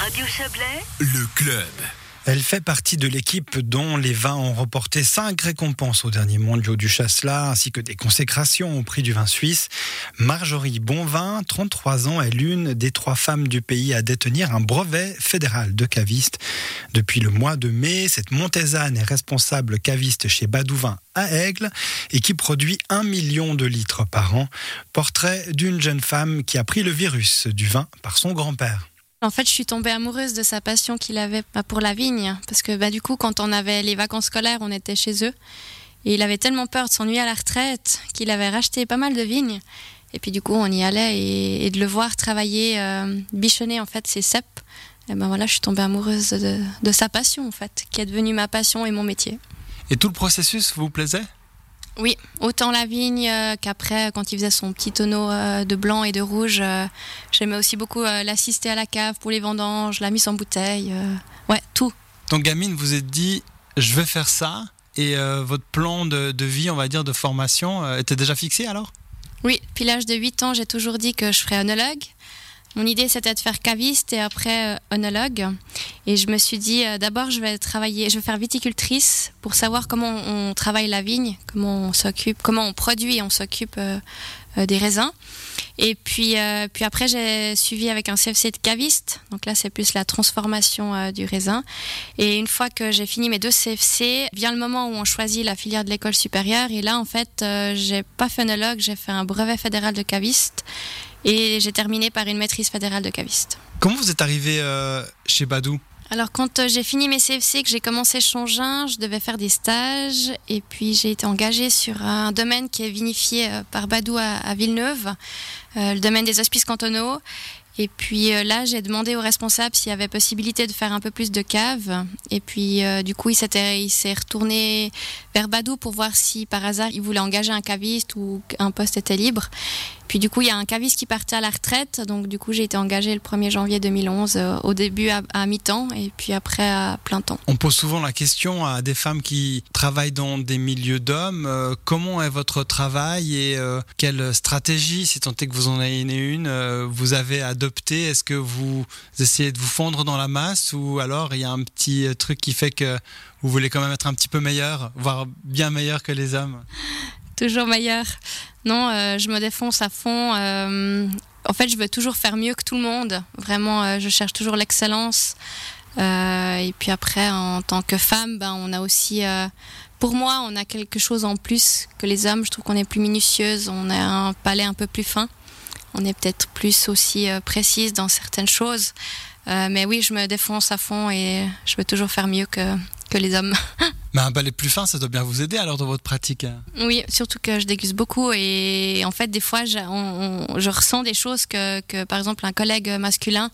Radio Chablais, Le club. Elle fait partie de l'équipe dont les vins ont remporté cinq récompenses au dernier mondiaux du Chasselas, ainsi que des consécrations au prix du vin suisse. Marjorie Bonvin, 33 ans, est l'une des trois femmes du pays à détenir un brevet fédéral de caviste. Depuis le mois de mai, cette Montésane est responsable caviste chez Badouvin à Aigle et qui produit un million de litres par an. Portrait d'une jeune femme qui a pris le virus du vin par son grand-père. En fait, je suis tombée amoureuse de sa passion qu'il avait bah, pour la vigne. Parce que bah, du coup, quand on avait les vacances scolaires, on était chez eux. Et il avait tellement peur de s'ennuyer à la retraite qu'il avait racheté pas mal de vignes. Et puis du coup, on y allait et, de le voir travailler, euh, bichonner en fait ses cèpes. Et ben voilà, je suis tombée amoureuse de sa passion en fait, qui est devenue ma passion et mon métier. Et tout le processus vous plaisait? Oui, autant la vigne euh, qu'après, quand il faisait son petit tonneau euh, de blanc et de rouge, euh, j'aimais aussi beaucoup l'assister à la cave pour les vendanges, la mise en bouteille. ouais, tout. Donc gamine, vous êtes dit, je vais faire ça. Et votre plan de, de vie, on va dire, de formation, était déjà fixé alors? Oui, depuis l'âge de 8 ans, j'ai toujours dit que je ferais onologue. Mon idée, c'était de faire caviste et après euh, onologue. Et je me suis dit, euh, d'abord, je vais travailler, je vais faire viticultrice pour savoir comment on travaille la vigne, comment on s'occupe, comment on produit et on s'occupe euh, des raisins. Et puis, puis après, j'ai suivi avec un CFC de caviste. Donc là, c'est plus la transformation du raisin. Et une fois que j'ai fini mes deux CFC, vient le moment où on choisit la filière de l'école supérieure. Et là, en fait, j'ai pas fait onologue, j'ai fait un brevet fédéral de caviste. Et j'ai terminé par une maîtrise fédérale de caviste. Comment vous êtes arrivé euh, chez Badou? Alors quand euh, j'ai fini mes CFC, que j'ai commencé Changin, je devais faire des stages et puis j'ai été engagée sur un domaine qui est vinifié euh, par Badou à, Villeneuve, le domaine des hospices cantonaux. Et puis là, j'ai demandé au responsable s'il y avait possibilité de faire un peu plus de cave. Et puis du coup, il s'est retourné vers Badou pour voir si par hasard il voulait engager un caviste ou un poste était libre. Puis du coup, il y a un caviste qui partait à la retraite. Donc du coup, j'ai été engagée le 1er janvier 2011, euh, au début à, mi-temps et puis après à plein temps. On pose souvent la question à des femmes qui travaillent dans des milieux d'hommes, euh, comment est votre travail et euh, quelle stratégie, si tant est que vous en ayez une, vous avez adopté Est-ce que vous essayez de vous fondre dans la masse ou alors il y a un petit truc qui fait que vous voulez quand même être un petit peu meilleur, voire bien meilleur que les hommes? Toujours meilleur. Non, euh, je me défonce à fond. euh, en fait, je veux toujours faire mieux que tout le monde. Vraiment, euh, je cherche toujours l'excellence. Euh, et puis après, en tant que femme, ben, on a aussi, euh, pour moi, on a quelque chose en plus que les hommes. Je trouve qu'on est plus minutieuse, on a un palais un peu plus fin. On est peut-être plus aussi euh, précise dans certaines choses. Mais oui, je me défonce à fond et je veux toujours faire mieux que, que les hommes. Mais un balai plus fin, ça doit bien vous aider alors dans votre pratique. hein. Oui, surtout que je déguste beaucoup et en fait des fois je, on- on- je ressens des choses que, que par exemple un collègue masculin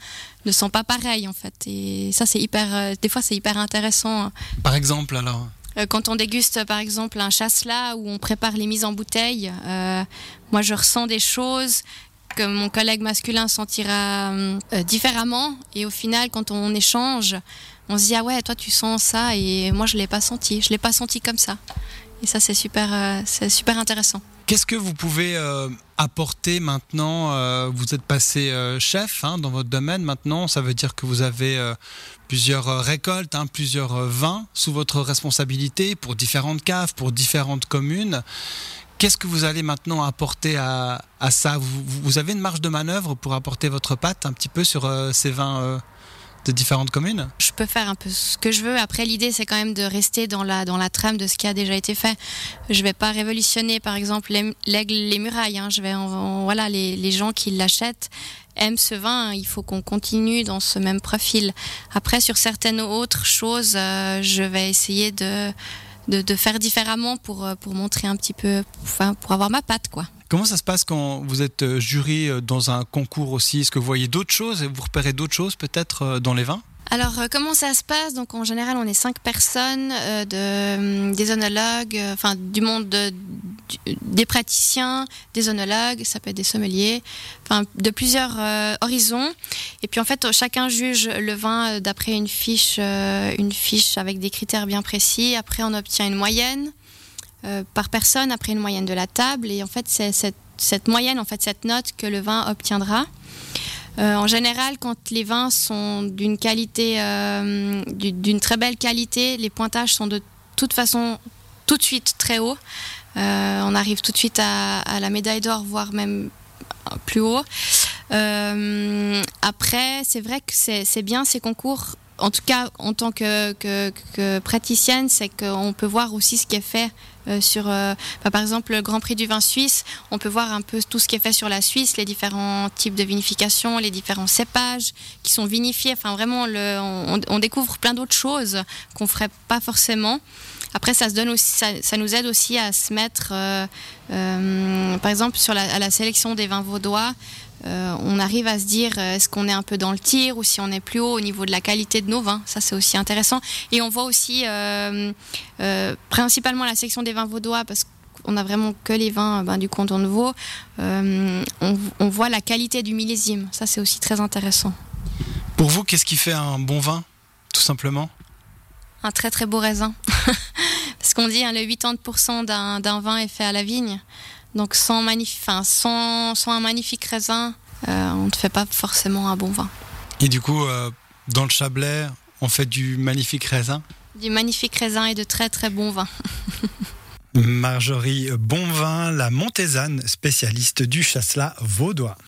ne sent pas pareil en fait et ça c'est hyper euh, des fois c'est hyper intéressant Par exemple alors? Euh, quand on déguste par exemple un chasselas où on prépare les mises en bouteille euh, moi je ressens des choses que mon collègue masculin sentira euh, différemment. Et au final quand on échange on se dit ah ouais toi tu sens ça. Et moi je l'ai pas senti. Je l'ai pas senti comme ça. Et ça c'est super euh, c'est super intéressant. Qu'est-ce que vous pouvez euh, apporter maintenant Vous êtes passé chef hein, dans votre domaine maintenant, ça veut dire que vous avez plusieurs récoltes, hein, plusieurs vins sous votre responsabilité pour différentes caves, pour différentes communes. Qu'est-ce que vous allez maintenant apporter à, ça vous, avez une marge de manœuvre pour apporter votre patte un petit peu sur euh, ces vins euh, de différentes communes? Je peux faire un peu ce que je veux. Après, l'idée, c'est quand même de rester dans la, dans la trame de ce qui a déjà été fait. Je vais pas révolutionner, par exemple, l'aigle, les murailles. hein. Je vais, voilà, les, les gens qui l'achètent aiment ce vin. Il faut qu'on continue dans ce même profil. Après, sur certaines autres choses, euh, je vais essayer de, de, faire différemment pour, euh, pour montrer un petit peu, pour avoir ma patte, quoi. Comment ça se passe quand vous êtes euh, jury euh, dans un concours aussi? Est-ce que vous voyez d'autres choses? Et vous repérez d'autres choses peut-être dans les vins? Alors, euh, comment ça se passe? Donc, en général, on est cinq personnes, euh, hum, des onologues, euh, enfin, du monde des praticiens, des onologues, ça peut être des sommeliers, enfin, de plusieurs horizons. Et puis, en fait, chacun juge le vin d'après une fiche, une fiche avec des critères bien précis. Après, on obtient une moyenne par personne, après une moyenne de la table. Et en fait, c'est cette, cette moyenne, en fait, cette note que le vin obtiendra. En général, quand les vins sont d'une qualité, d'une très belle qualité, les pointages sont de toute façon tout de suite très hauts. on arrive tout de suite à, la médaille d'or, voire même plus haut. Euh, après, c'est vrai que c'est bien ces concours. En tout cas, en tant que, que, praticienne, c'est qu'on peut voir aussi ce qui est fait euh, sur, euh, par exemple, le Grand Prix du vin suisse. On peut voir un peu tout ce qui est fait sur la Suisse, les différents types de vinification, les différents cépages qui sont vinifiés. Enfin, vraiment, le, on, découvre plein d'autres choses qu'on ferait pas forcément. Après, ça, se donne aussi, ça, nous aide aussi à se mettre, par exemple, sur la, à la sélection des vins vaudois. Euh, on arrive à se dire euh, est-ce qu'on est un peu dans le tir ou si on est plus haut au niveau de la qualité de nos vins. Ça, c'est aussi intéressant. Et on voit aussi euh, principalement la section des vins vaudois parce qu'on a vraiment que les vins ben, du canton de Vaud. On, on, voit la qualité du millésime. Ça, c'est aussi très intéressant. Pour vous, qu'est-ce qui fait un bon vin, tout simplement? Un très très beau raisin. parce qu'on dit hein, le 80% d'un vin est fait à la vigne. Donc sans, sans, sans un magnifique raisin, euh, on ne fait pas forcément un bon vin. Et du coup, euh, dans le Chablais, on fait du magnifique raisin? Du magnifique raisin et de très très bons vins. Marjorie Bonvin, la Montésane, spécialiste du chasselas vaudois.